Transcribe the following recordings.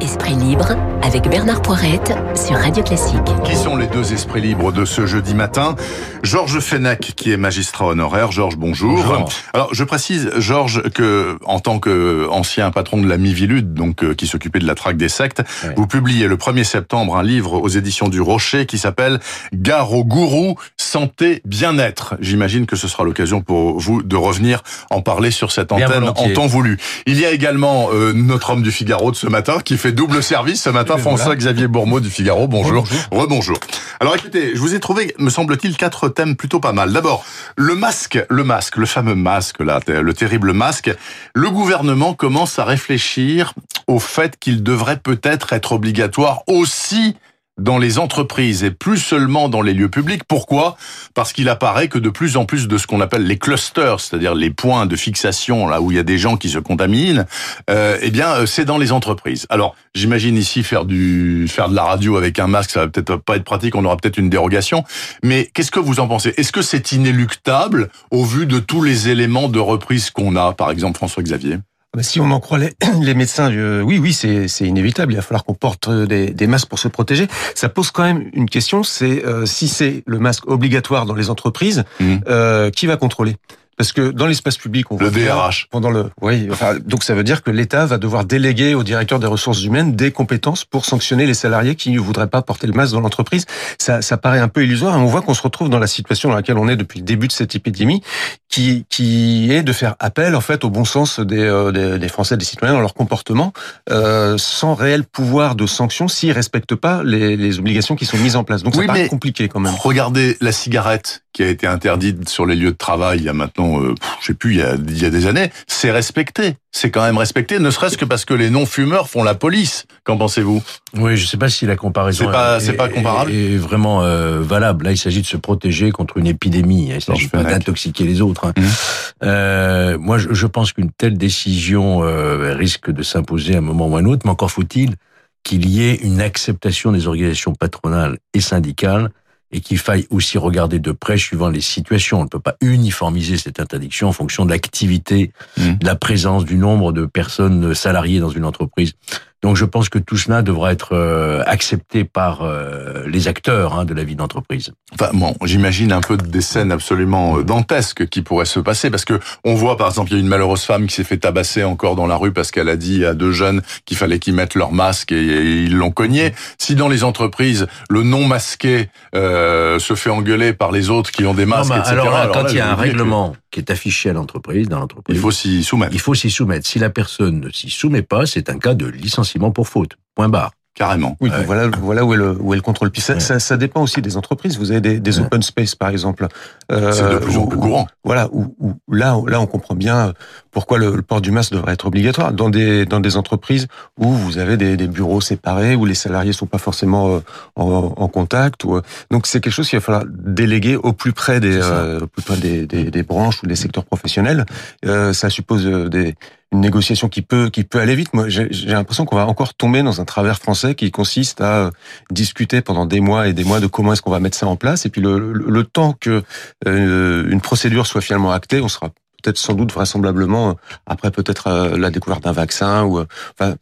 Esprit libre avec Bernard Poirette sur Radio Classique. Qui sont les deux esprits libres de ce jeudi matin? Georges Fenech, qui est magistrat honoraire. Georges, bonjour. Bonjour. Alors, je précise, Georges, que en tant qu'ancien patron de la Mivilude, donc euh, qui s'occupait de la traque des sectes, Oui. vous publiez le 1er septembre un livre aux éditions du Rocher qui s'appelle Gare au gourou, santé, bien-être. J'imagine que ce sera l'occasion pour vous de revenir en parler sur cette antenne en temps voulu. Il y a également euh, notre homme du Figaro de ce matin qui fait double service ce matin, voilà. François-Xavier Bourmeau du Figaro. Bonjour. Bonjour. Rebonjour. Alors écoutez, je vous ai trouvé, me semble-t-il, quatre thèmes plutôt pas mal. D'abord, le masque, le masque, le fameux masque, là, le terrible masque. Le gouvernement commence à réfléchir au fait qu'il devrait peut-être être obligatoire aussi dans les entreprises et plus seulement dans les lieux publics. Pourquoi? Parce qu'il apparaît que de plus en plus de ce qu'on appelle les clusters, c'est-à-dire les points de fixation là où il y a des gens qui se contaminent, euh, eh bien euh, c'est dans les entreprises. Alors j'imagine ici faire du faire de la radio avec un masque, ça va peut-être pas être pratique, on aura peut-être une dérogation. Mais qu'est-ce que vous en pensez? Est-ce que c'est inéluctable au vu de tous les éléments de reprise qu'on a, par exemple François Xavier si on en croit les, les médecins, euh, oui, oui, c'est inévitable. Il va falloir qu'on porte euh, des, des masques pour se protéger. Ça pose quand même une question. C'est euh, si c'est le masque obligatoire dans les entreprises, Mhm. euh, qui va contrôler? Parce que dans l'espace public, on Le DRH. pendant le, oui, enfin, donc ça veut dire que l'État va devoir déléguer au directeur des ressources humaines des compétences pour sanctionner les salariés qui ne voudraient pas porter le masque dans l'entreprise. Ça, ça paraît un peu illusoire. Et on voit qu'on se retrouve dans la situation dans laquelle on est depuis le début de cette épidémie, qui, qui est de faire appel en fait au bon sens des, euh, des, des Français, des citoyens dans leur comportement, euh, sans réel pouvoir de sanction s'ils respectent pas les, les obligations qui sont mises en place. Donc Oui, ça paraît compliqué quand même. Regardez la cigarette qui a été interdite sur les lieux de travail il y a maintenant, euh, je sais plus, il y a, il y a des années. C'est respecté. C'est quand même respecté, ne serait-ce que parce que les non-fumeurs font la police. Qu'en pensez-vous? Oui, je sais pas si la comparaison C'est pas- est, pas comparable est vraiment euh, valable. Là, il s'agit de se protéger contre une épidémie. Il s'agit pas d'intoxiquer les autres. hein. Mhm. Euh, moi, je, je pense qu'une telle décision euh, risque de s'imposer à un moment ou à un autre, mais encore faut-il qu'il y ait une acceptation des organisations patronales et syndicales et qu'il faille aussi regarder de près suivant les situations. On ne peut pas uniformiser cette interdiction en fonction de l'activité, Mhm. de la présence, du nombre de personnes salariées dans une entreprise. Donc je pense que tout cela devra être euh, accepté par euh, les acteurs hein, de la vie d'entreprise. Enfin, bon, j'imagine un peu des scènes absolument euh, dantesques qui pourraient se passer parce que on voit, par exemple, il y a une malheureuse femme qui s'est fait tabasser encore dans la rue parce qu'elle a dit à deux jeunes qu'il fallait qu'ils mettent leur masque et, et ils l'ont cogné. Si dans les entreprises, le non masqué euh, se fait engueuler par les autres qui ont des masques, Non, mais etc. alors, là, quand là, il y a un règlement qui est affiché à l'entreprise, dans l'entreprise, il faut s'y soumettre, il faut s'y soumettre. Si la personne ne s'y soumet pas, c'est un cas de licenciement pour faute. Point barre. Carrément. Oui, Ouais. voilà, voilà où est le, où est le contrôle. Puis ça, Ouais. ça, ça dépend aussi des entreprises. Vous avez des, des open space, par exemple. euh, C'est de plus en plus courant. Voilà, où, où- là, là, on comprend bien pourquoi le, le port du masque devrait être obligatoire dans des dans des entreprises où vous avez des, des bureaux séparés où les salariés sont pas forcément euh, en, en contact. Ou, euh, donc c'est quelque chose qu'il va falloir déléguer au plus près des euh, au plus près des, des, des branches ou des secteurs professionnels. Euh, ça suppose euh, des une négociation qui peut qui peut aller vite. Moi, j'ai l'impression qu'on va encore tomber dans un travers français qui consiste à euh, discuter pendant des mois et des mois de comment est-ce qu'on va mettre ça en place. Et puis le, le, le temps que euh, une procédure soit finalement actée, on sera peut-être sans doute vraisemblablement euh, après peut-être euh, la découverte d'un vaccin ou enfin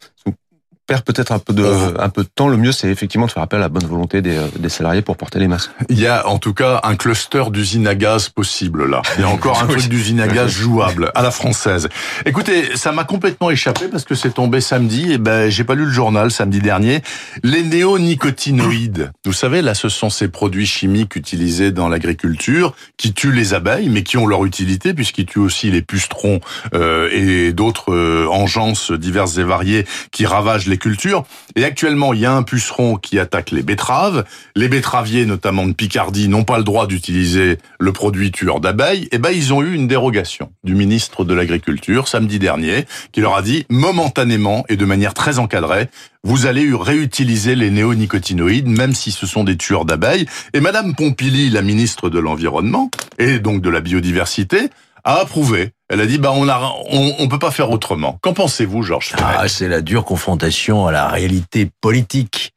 perd peut-être un peu de Oh. un peu de temps. Le mieux c'est effectivement de faire appel à la bonne volonté des, euh, des salariés pour porter les masques. Il y a en tout cas un cluster d'usines à gaz possible là. Il y a encore un truc d'usine à gaz jouable à la française. Écoutez, ça m'a complètement échappé parce que c'est tombé samedi et ben j'ai pas lu le journal samedi dernier. Les néonicotinoïdes. Vous savez là, ce sont ces produits chimiques utilisés dans l'agriculture qui tuent les abeilles mais qui ont leur utilité puisqu'ils tuent aussi les pucerons euh, et d'autres euh, engences diverses et variées qui ravagent les cultures. Et actuellement, il y a un puceron qui attaque les betteraves. Les betteraviers, notamment de Picardie, n'ont pas le droit d'utiliser le produit tueur d'abeilles. Et ben, ils ont eu une dérogation du ministre de l'Agriculture samedi dernier, qui leur a dit momentanément et de manière très encadrée, vous allez réutiliser les néonicotinoïdes, même si ce sont des tueurs d'abeilles. Et Madame Pompili, la ministre de l'Environnement et donc de la biodiversité, a approuvé. Elle a dit, bah, on a, on, on peut pas faire autrement. Qu'en pensez-vous, Georges Ah, c'est la dure confrontation à la réalité politique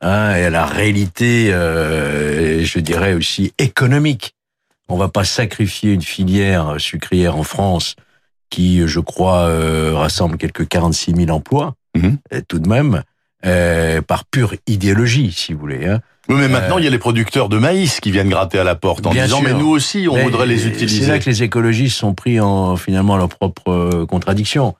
hein, et à la réalité, euh, je dirais aussi économique. On va pas sacrifier une filière sucrière en France qui, je crois, euh, rassemble quelques 46 000 emplois, Mhm. et tout de même, euh, par pure idéologie, si vous voulez. Hein. Oui, mais maintenant, il y a les producteurs de maïs qui viennent gratter à la porte en Bien disant, sûr. mais nous aussi, on Mais voudrait les utiliser. C'est là que les écologistes sont pris en finalement leur propre euh, contradiction.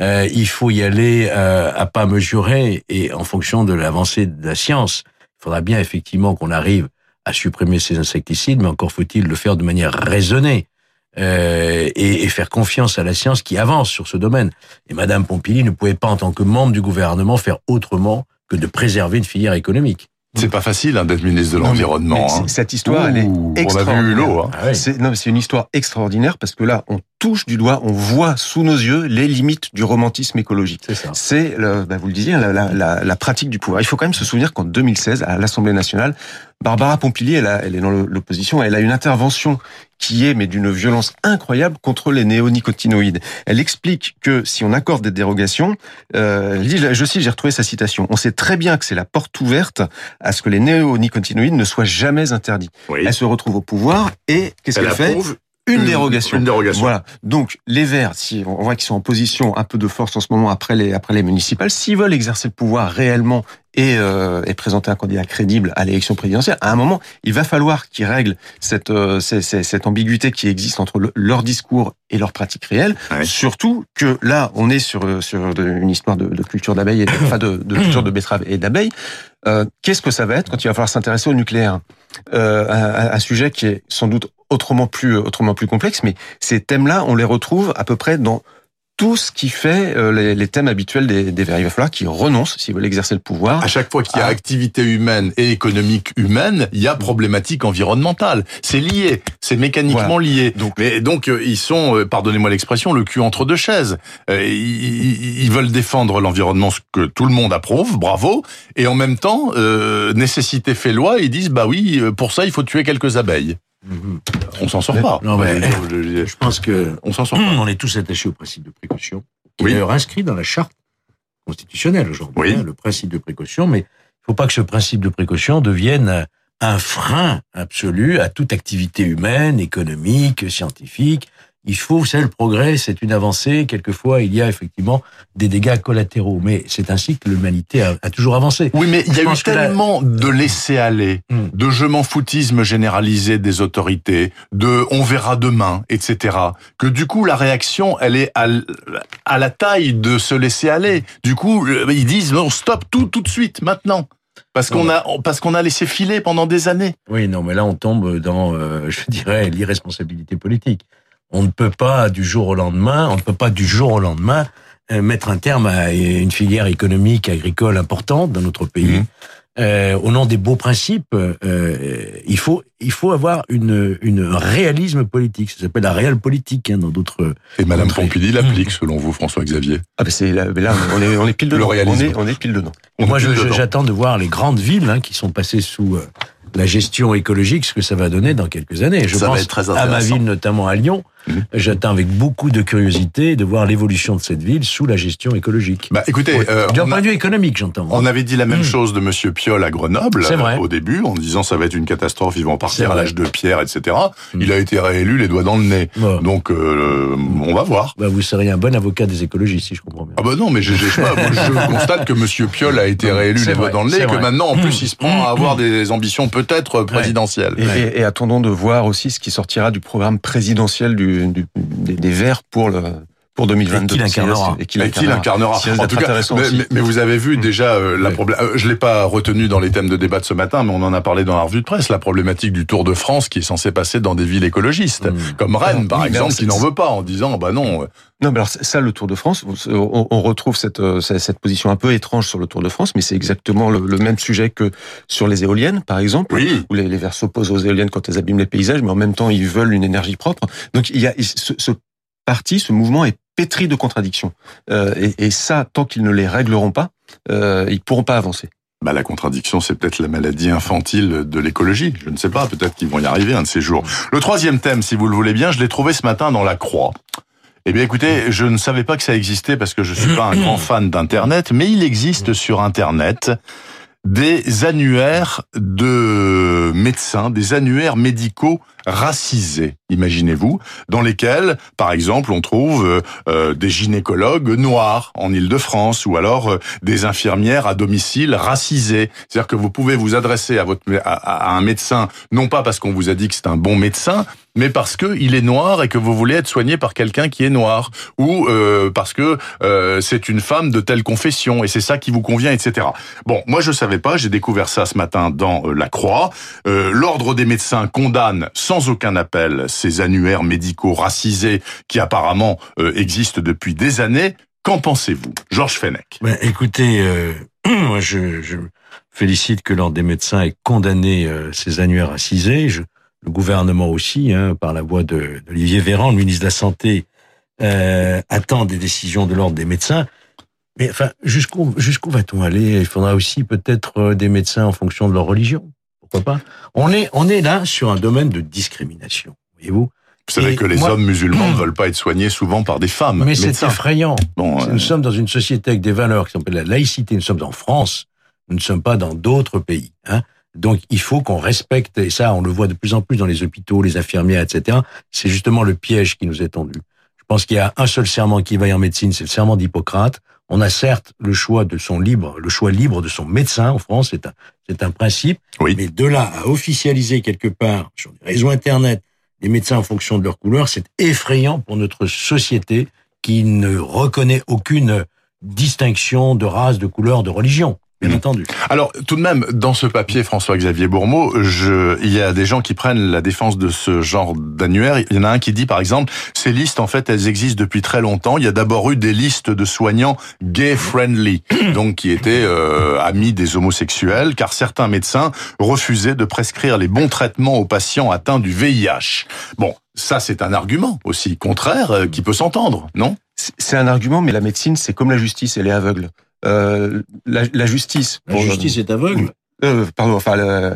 Euh, il faut y aller euh, à pas mesurés et en fonction de l'avancée de la science. Il faudra bien effectivement qu'on arrive à supprimer ces insecticides, mais encore faut-il le faire de manière raisonnée euh, et, et faire confiance à la science qui avance sur ce domaine. Et Madame Pompili ne pouvait pas, en tant que membre du gouvernement, faire autrement que de préserver une filière économique. C'est pas facile hein, d'être ministre de l'Environnement. hein. Cette histoire, elle est Ouh, on a vu extraordinaire. l'eau. Hein. Ah oui. C'est une histoire extraordinaire parce que là, on touche du doigt, on voit sous nos yeux les limites du romantisme écologique. C'est ça. C'est, le- bah, vous le disiez, la, la, la, la pratique du pouvoir. Il faut quand même se souvenir qu'en 2016, à l'Assemblée nationale, Barbara Pompili, elle, a- elle est dans l'opposition, elle a une intervention qui est mais d'une violence incroyable contre les néonicotinoïdes. Elle explique que si on accorde des dérogations, euh, je cite, j'ai retrouvé sa citation, on sait très bien que c'est la porte ouverte à ce que les néonicotinoïdes ne soient jamais interdits. Oui. Elle se retrouve au pouvoir et qu'est-ce Elle qu'elle fait? approuve une, dérogation. Une dérogation. Voilà. Donc les Verts, si on voit qu'ils sont en position un peu de force en ce moment après les après les municipales, s'ils veulent exercer le pouvoir réellement et, euh, et présenter un candidat crédible à l'élection présidentielle, à un moment, il va falloir qu'ils règlent cette euh, cette ambiguïté qui existe entre le- leur discours et leur pratique réelle. Surtout que là, on est sur euh, sur une histoire de, de culture d'abeilles et de, enfin de, de culture de betteraves et d'abeilles. Euh, Qu'est-ce que ça va être quand il va falloir s'intéresser au nucléaire? Euh, un, un sujet qui est sans doute autrement plus autrement plus complexe, mais ces thèmes-là, on les retrouve à peu près dans tout ce qui fait euh, les, les thèmes habituels des, des Verts. Il va falloir qu'ils renoncent s'ils veulent exercer le pouvoir. À chaque fois qu'il y a Ah. activité humaine et économique humaine, il y a problématique environnementale. C'est lié, c'est mécaniquement Voilà. lié. Donc- Mais donc euh, ils sont, euh, pardonnez-moi l'expression, le cul entre deux chaises. Ils, ils- ils veulent défendre l'environnement, ce que tout le monde approuve, bravo. Et en même temps, euh, nécessité fait loi. Ils disent bah oui, pour ça il faut tuer quelques abeilles. Mhm. On s'en sort pas. Non, mais- Je- pense que on s'en sort pas. on est tous attachés au principe de précaution, qui Oui. est d'ailleurs inscrit dans la charte constitutionnelle aujourd'hui, Oui. hein, le principe de précaution, mais il ne faut pas que ce principe de précaution devienne un frein absolu à toute activité humaine, économique, scientifique. Il faut, c'est le progrès, c'est une avancée. Quelquefois, il y a effectivement des dégâts collatéraux, mais c'est ainsi que l'humanité a, a toujours avancé. Oui, mais il y a eu la- tellement de laisser aller, Hmm. de je m'en foutisme généralisé des autorités, de on verra demain, etc. Que du coup la réaction, elle est à, la taille de se laisser aller. Du coup, euh, ils disent non, stop tout, tout de suite, maintenant, parce qu'on a, parce qu'on a laissé filer pendant des années. Oui, non, mais là, on tombe dans, euh, je dirais, l'irresponsabilité politique. On ne peut pas du jour au lendemain, on ne peut pas du jour au lendemain euh, mettre un terme à une filière économique agricole importante dans notre pays. Mhm. Euh, au nom des beaux principes, euh, il faut il faut avoir une une un réalisme politique. Ça s'appelle la réelle politique hein, dans d'autres. Et Madame. Pompili l'applique, selon vous, François-Xavier. Ah ben c'est là, là, on est on est pile Le dedans. On réalisme. est on est pile dedans. On Moi, j'attends de voir les grandes villes hein, qui sont passées sous euh, la gestion écologique, ce que ça va donner dans quelques années. Je Ça va pense être très à ma ville, notamment à Lyon. Mhm. J'attends avec beaucoup de curiosité de voir l'évolution de cette ville sous la gestion écologique. Bah, écoutez, euh, D'un point de vue économique, j'entends. On avait dit la même Mm. chose de Monsieur Piolle à Grenoble C'est vrai. euh, au début, en disant ça va être une catastrophe, ils vont partir à l'âge de pierre, etc. Mm. Il a été réélu les doigts dans le nez. Bon. Donc euh, on va voir. Bah, vous seriez un bon avocat des écologistes, si je comprends bien. Ah bah non, mais je, constate que Monsieur Piolle a été réélu les doigts dans le nez, et que vrai. maintenant, en plus, Mm. il se prend à avoir des ambitions peut-être présidentielles. Et, et- et attendons de voir aussi ce qui sortira du programme présidentiel du, des, Verts pour le pour 2022. Et qui l'incarnera. Et qui l'incarnera En tout cas, intéressant mais, aussi. mais- mais vous avez vu Mm. déjà euh, la Oui. problème. euh, Je l'ai pas retenu dans les thèmes de débat de ce matin, mais on en a parlé dans la revue de presse. La problématique du Tour de France qui est censé passer dans des villes écologistes, Mm. comme Rennes par Oui, exemple, qui n'en veut pas en disant bah non. euh, Non, mais alors ça, le Tour de France, on, on retrouve cette, euh, cette cette position un peu étrange sur le Tour de France, mais c'est exactement le, le même sujet que sur les éoliennes, par exemple, Oui. où les, les Verts s'opposent aux éoliennes quand elles abîment les paysages, mais en même temps, ils veulent une énergie propre. Donc, il y a ce, ce parti, ce mouvement est pétri de contradictions. Euh, et, et ça, tant qu'ils ne les régleront pas, euh, ils pourront pas avancer. Bah, la contradiction, c'est peut-être la maladie infantile de l'écologie. Je ne sais pas, peut-être qu'ils vont y arriver un de ces jours. Le troisième thème, si vous le voulez bien, je l'ai trouvé ce matin dans La Croix. Eh bien, écoutez, je ne savais pas que ça existait parce que je suis pas un grand fan d'Internet, mais il existe sur Internet des annuaires de médecins, des annuaires médicaux racisés, imaginez-vous, dans lesquels, par exemple, on trouve euh, euh, des gynécologues noirs en Île-de-France ou alors euh, des infirmières à domicile racisées. C'est-à-dire que vous pouvez vous adresser à, votre, à un médecin, non pas parce qu'on vous a dit que c'est un bon médecin, mais parce que il est noir et que vous voulez être soigné par quelqu'un qui est noir, ou euh, parce que euh, c'est une femme de telle confession et c'est ça qui vous convient, etc. Bon, moi je savais pas, j'ai découvert ça ce matin dans euh, La Croix. L'ordre des médecins condamne sans aucun appel ces annuaires médicaux racisés qui apparemment existent depuis des années. Qu'en pensez-vous, Georges Fenech? Ben, Écoutez, moi je, je, félicite que l'ordre des médecins ait condamné ces annuaires racisés. Le gouvernement aussi, hein, par la voix d'Olivier Véran, le ministre de la Santé, euh, attend des décisions de l'ordre des médecins. Mais enfin, jusqu'où jusqu'où va-t-on aller? Il faudra aussi peut-être euh, des médecins en fonction de leur religion. Pourquoi pas? On est on est là sur un domaine de discrimination. Voyez-vous vous savez que les hommes musulmans ne veulent pas être soignés souvent par des femmes. Mais c'est effrayant. Bon, Nous sommes dans une société avec des valeurs qui s'appellent la laïcité. Nous sommes en France. Nous ne sommes pas dans d'autres pays. Hein. Donc il faut qu'on respecte, et ça on le voit de plus en plus dans les hôpitaux, les infirmières, etc. C'est justement le piège qui nous est tendu. Je pense qu'il y a un seul serment qui vaille en médecine, c'est le serment d'Hippocrate. On a certes le choix de son libre, le choix libre de son médecin en France, c'est un, c'est un principe. Oui. Mais de là à officialiser quelque part sur les réseaux internet les médecins en fonction de leur couleur, c'est effrayant pour notre société qui ne reconnaît aucune distinction de race, de couleur, de religion bien mmh. entendu. Alors, tout de même, dans ce papier, François-Xavier Bourmeau, je, il y a des gens qui prennent la défense de ce genre d'annuaire. Il y en a un qui dit, par exemple, ces listes, en fait, elles existent depuis très longtemps. Il y a d'abord eu des listes de soignants gay-friendly, donc qui étaient euh, amis des homosexuels, car certains médecins refusaient de prescrire les bons traitements aux patients atteints du VIH. Bon, ça, c'est un argument aussi contraire euh, qui peut s'entendre, non? C'est un argument, mais la médecine, c'est comme la justice, elle est aveugle. Euh, la, la, justice. La justice est aveugle. Euh, pardon, enfin, le,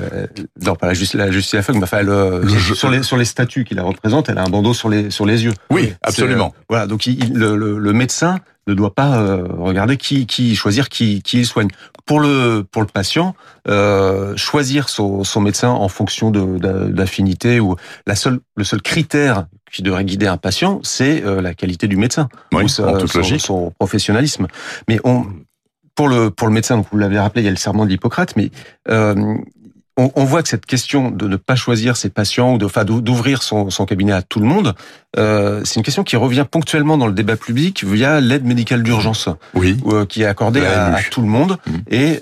non, pas la, justice, la justice aveugle, mais enfin, le, sur les sur les statuts qui la représentent, elle a un bandeau sur les sur les yeux. Oui, absolument. Euh, voilà, donc il, le, le, médecin ne doit pas euh, regarder qui qui choisir qui qui il soigne. Pour le pour le patient, euh, choisir son, son médecin en fonction de d'affinité ou la seule le seul critère qui devrait guider un patient, c'est la qualité du médecin oui, ou sa, son, son, professionnalisme. Mais on pour le pour le médecin, donc vous l'avez rappelé, il y a le serment de l'Hippocrate, mais euh, on, on, voit que cette question de ne pas choisir ses patients ou de, enfin, d'ouvrir son, son, cabinet à tout le monde, euh, c'est une question qui revient ponctuellement dans le débat public via l'aide médicale d'urgence, oui. Euh, qui est accordée à, à, tout le monde mmh. et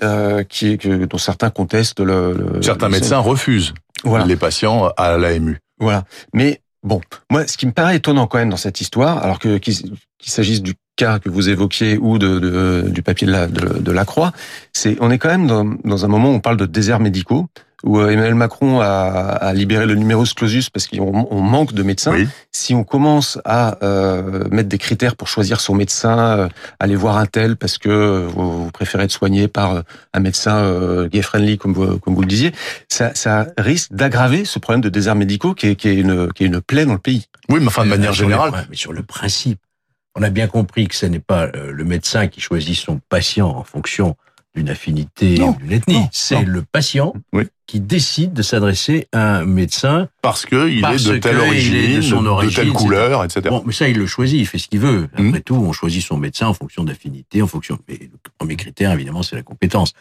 qui est que dont certains contestent le. le certains médecins refusent voilà. les patients à l'AMU. Voilà, mais Bon, moi, ce qui me paraît étonnant quand même dans cette histoire, alors que qu'il s'agisse du cas que vous évoquiez ou de, de du papier de la, de, de la Croix, c'est on est quand même dans, dans, un moment où on parle de déserts médicaux, où euh, Emmanuel Macron a, a libéré le numerus clausus parce qu'on manque de médecins. Oui. Si on commence à euh, mettre des critères pour choisir son médecin, euh, aller voir un tel parce que vous, vous préférez être soigné par un médecin euh, gay-friendly, comme vous, comme vous le disiez, ça, ça risque d'aggraver ce problème de déserts médicaux qui est, qui est, une, qui est une plaie dans le pays. Oui, mais enfin, de manière générale. mais sur le principe, on a bien compris que ce n'est pas euh, le médecin qui choisit son patient en fonction d'une affinité ou d'une ethnie. C'est le patient oui. qui décide de s'adresser à un médecin parce qu'il est de telle origine, de, son origine, de telle couleur, etc. Bon, mais ça, il le choisit, il fait ce qu'il veut. Après mmh. tout, on choisit son médecin en fonction d'affinité, en fonction. Mais le premier critère, évidemment, c'est la compétence.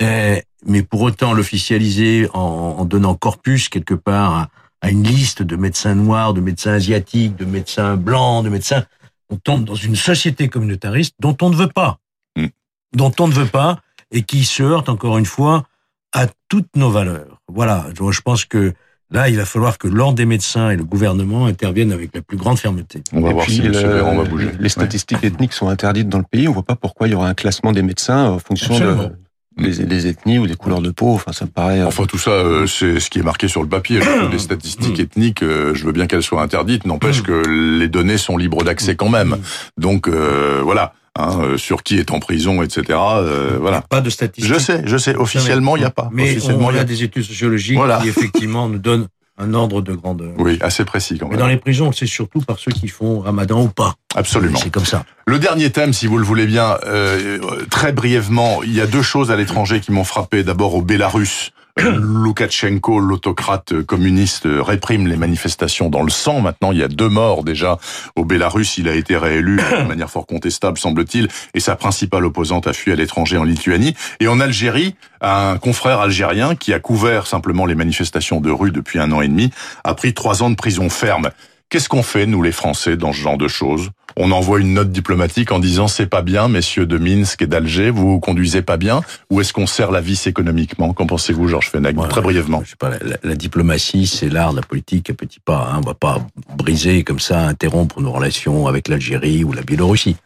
Euh, mais pour autant, l'officialiser en, en, donnant corpus quelque part à, à une liste de médecins noirs, de médecins asiatiques, de médecins blancs, de médecins on tombe dans une société communautariste dont on ne veut pas, mmh. dont on ne veut pas, et qui se heurte encore une fois à toutes nos valeurs. Voilà, je pense que là, il va falloir que l'ordre des médecins et le gouvernement interviennent avec la plus grande fermeté. On va et voir puis, si le, Véran va bouger. Les statistiques ouais. ethniques sont interdites dans le pays. On voit pas pourquoi il y aura un classement des médecins en fonction Absolument. de les, les, ethnies ou des couleurs de peau. Enfin, ça me paraît. Enfin, tout ça, euh, c'est ce qui est marqué sur le papier. les statistiques ethniques, euh, je veux bien qu'elles soient interdites, n'empêche que les données sont libres d'accès quand même. Donc euh, voilà. Hein, sur qui est en prison, etc. Euh, voilà. Pas de statistiques. Je sais, je sais. Officiellement, il n'y a pas. Mais Officiellement, on y a des études sociologiques voilà. qui effectivement nous donnent Un ordre de grandeur. Oui, assez précis quand même. Mais dans les prisons, c'est surtout par ceux qui font ramadan ou pas. Absolument. C'est comme ça. Le dernier thème, si vous le voulez bien, euh, très brièvement, il y a deux choses à l'étranger qui m'ont frappé. D'abord au Bélarus, Loukachenko, l'autocrate communiste, réprime les manifestations dans le sang. Maintenant, il y a deux morts déjà au Bélarus. Il a été réélu de manière fort contestable, semble-t-il, et sa principale opposante a fui à l'étranger en Lituanie. Et en Algérie, un confrère algérien qui a couvert simplement les manifestations de rue depuis un an et demi a pris trois ans de prison ferme. Qu'est-ce qu'on fait, nous les Français, dans ce genre de choses? On envoie une note diplomatique en disant c'est pas bien, messieurs de Minsk et d'Alger, vous vous conduisez pas bien Ou est-ce qu'on sert la vis économiquement? Qu'en pensez-vous, Georges Fenech? Très brièvement. Je sais pas, la, la diplomatie, c'est l'art de la politique à petits pas. Hein. On va pas briser comme ça, interrompre nos relations avec l'Algérie ou la Biélorussie.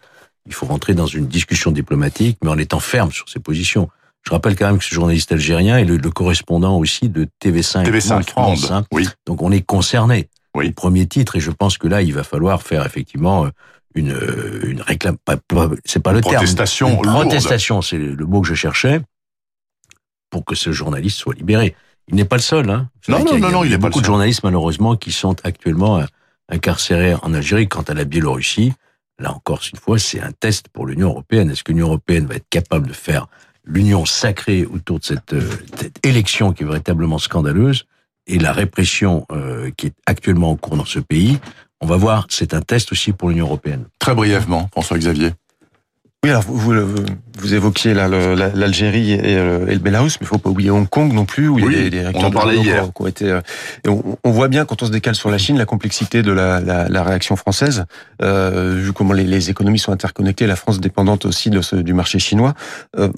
Il faut rentrer dans une discussion diplomatique, mais en étant ferme sur ses positions. Je rappelle quand même que ce journaliste algérien est le, le correspondant aussi de TV5, TV5 Monde France. Hein. oui. Donc on est concerné. Oui. Au premier titre, et je pense que là, il va falloir faire effectivement euh, une euh, une réclame. Pas, pas- c'est pas le Protestation terme. Une lourde. protestation, c'est le mot que je cherchais pour que ce journaliste soit libéré. Il n'est pas le seul. Hein. Non, vrai non, qu'il y a- non, non, il y il a est beaucoup de seul. journalistes malheureusement qui sont actuellement euh, incarcérés en Algérie. Quant à la Biélorussie, là encore une fois, c'est un test pour l'Union européenne. Est-ce que l'Union européenne va être capable de faire l'union sacrée autour de cette, cette élection qui est véritablement scandaleuse? Et la répression euh, qui est actuellement en cours dans ce pays On va voir. C'est un test aussi pour l'Union européenne. Très brièvement, François-Xavier. Oui, alors vous, vous, vous évoquiez l'Algérie et, euh, et le Bélarus, mais il faut pas oublier Hong Kong non plus, où il y a des, des on en parlait hier. qui ont- été, euh, et on, on voit bien quand on se décale sur la Chine la complexité de la, la, la réaction française, euh, vu comment les, les économies sont interconnectées, la France dépendante aussi de ce, du marché chinois. Euh,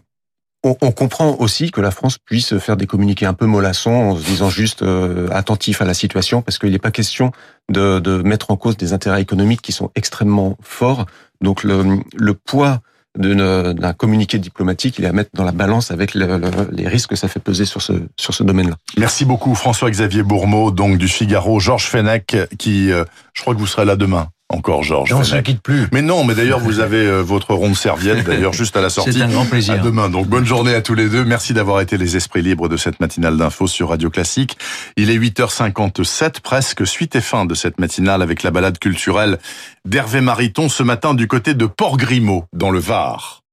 on, on comprend aussi que la France puisse faire des communiqués un peu mollassons en se disant juste euh, attentif à la situation, parce qu'il n'est pas question de, de mettre en cause des intérêts économiques qui sont extrêmement forts. Donc le, le poids d'un communiqué diplomatique, il est à mettre dans la balance avec le- le- les risques que ça fait peser sur ce, sur ce domaine-là. Merci beaucoup, François-Xavier Bourmeau, donc du Figaro, Georges Fenech, qui, euh, je crois que vous serez là demain. Encore, Georges on se Fenech. quitte plus. Mais non, mais d'ailleurs, vous avez euh, votre ronde serviette, d'ailleurs, juste à la sortie. C'est un grand À plaisir. demain. Donc, bonne journée à tous les deux. Merci d'avoir été les esprits libres de cette matinale d'infos sur Radio Classique. Il est 8h57, presque suite et fin de cette matinale avec la balade culturelle d'Hervé Mariton ce matin du côté de Port-Grimaud, dans le Var.